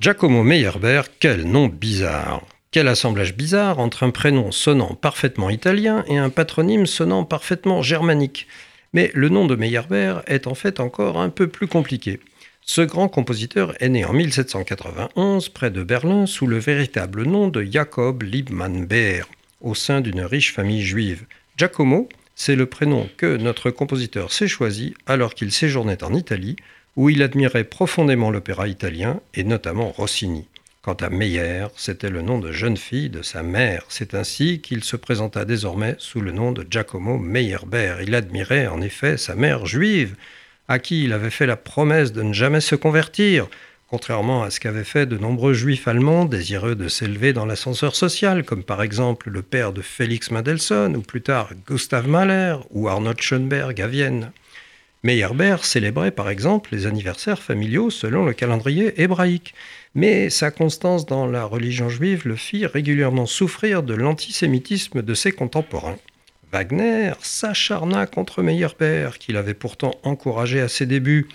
Giacomo Meyerbeer, quel nom bizarre quel assemblage bizarre entre un prénom sonnant parfaitement italien et un patronyme sonnant parfaitement germanique. Mais le nom de Meyerbeer est en fait encore un peu plus compliqué. Ce grand compositeur est né en 1791 près de Berlin sous le véritable nom de Jacob Liebmann Beer, au sein d'une riche famille juive. Giacomo, c'est le prénom que notre compositeur s'est choisi alors qu'il séjournait en Italie où il admirait profondément l'opéra italien et notamment Rossini. Quant à Meyer, c'était le nom de jeune fille de sa mère. C'est ainsi qu'il se présenta désormais sous le nom de Giacomo Meyerbeer. Il admirait en effet sa mère juive, à qui il avait fait la promesse de ne jamais se convertir, contrairement à ce qu'avaient fait de nombreux juifs allemands désireux de s'élever dans l'ascenseur social, comme par exemple le père de Félix Mendelssohn, ou plus tard Gustav Mahler, ou Arnold Schoenberg à Vienne. Meyerbeer célébrait par exemple les anniversaires familiaux selon le calendrier hébraïque, mais sa constance dans la religion juive le fit régulièrement souffrir de l'antisémitisme de ses contemporains. Wagner s'acharna contre Meyerbeer, qu'il avait pourtant encouragé à ses débuts,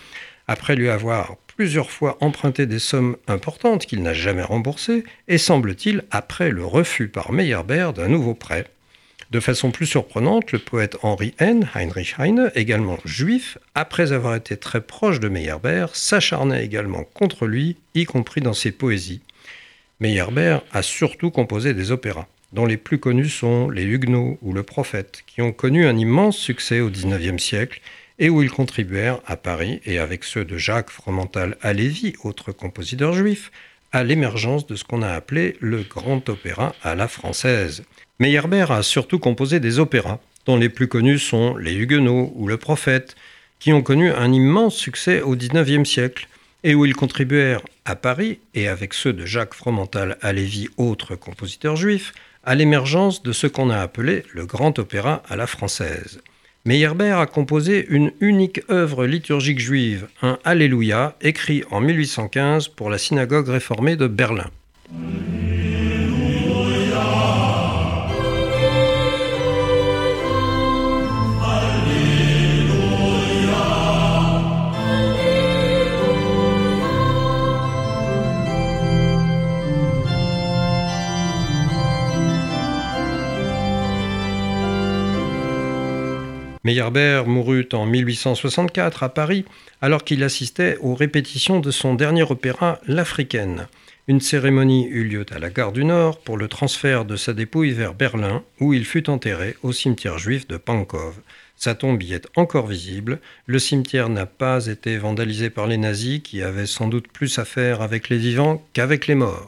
après lui avoir plusieurs fois emprunté des sommes importantes qu'il n'a jamais remboursées, et semble-t-il après le refus par Meyerbeer d'un nouveau prêt. De façon plus surprenante, le poète Henri Heine, Heinrich Heine, également juif, après avoir été très proche de Meyerbeer, s'acharnait également contre lui, y compris dans ses poésies. Meyerbeer a surtout composé des opéras, dont les plus connus sont Les Huguenots ou Le Prophète, qui ont connu un immense succès au XIXe siècle et où ils contribuèrent à Paris et avec ceux de Jacques Fromental Halévy, autre compositeur juif, à l'émergence de ce qu'on a appelé le grand opéra à la française. Meyerbeer a surtout composé des opéras, dont les plus connus sont Les Huguenots ou Le Prophète, qui ont connu un immense succès au XIXe siècle et où ils contribuèrent à Paris, et avec ceux de Jacques Fromental Halévy, autre compositeur juif, à l'émergence de ce qu'on a appelé le grand opéra à la française. Meyerbeer a composé une unique œuvre liturgique juive, un Alléluia, écrit en 1815 pour la synagogue réformée de Berlin. Meyerbeer mourut en 1864 à Paris alors qu'il assistait aux répétitions de son dernier opéra L'Africaine. Une cérémonie eut lieu à la gare du Nord pour le transfert de sa dépouille vers Berlin où il fut enterré au cimetière juif de Pankow. Sa tombe y est encore visible. Le cimetière n'a pas été vandalisé par les nazis qui avaient sans doute plus à faire avec les vivants qu'avec les morts.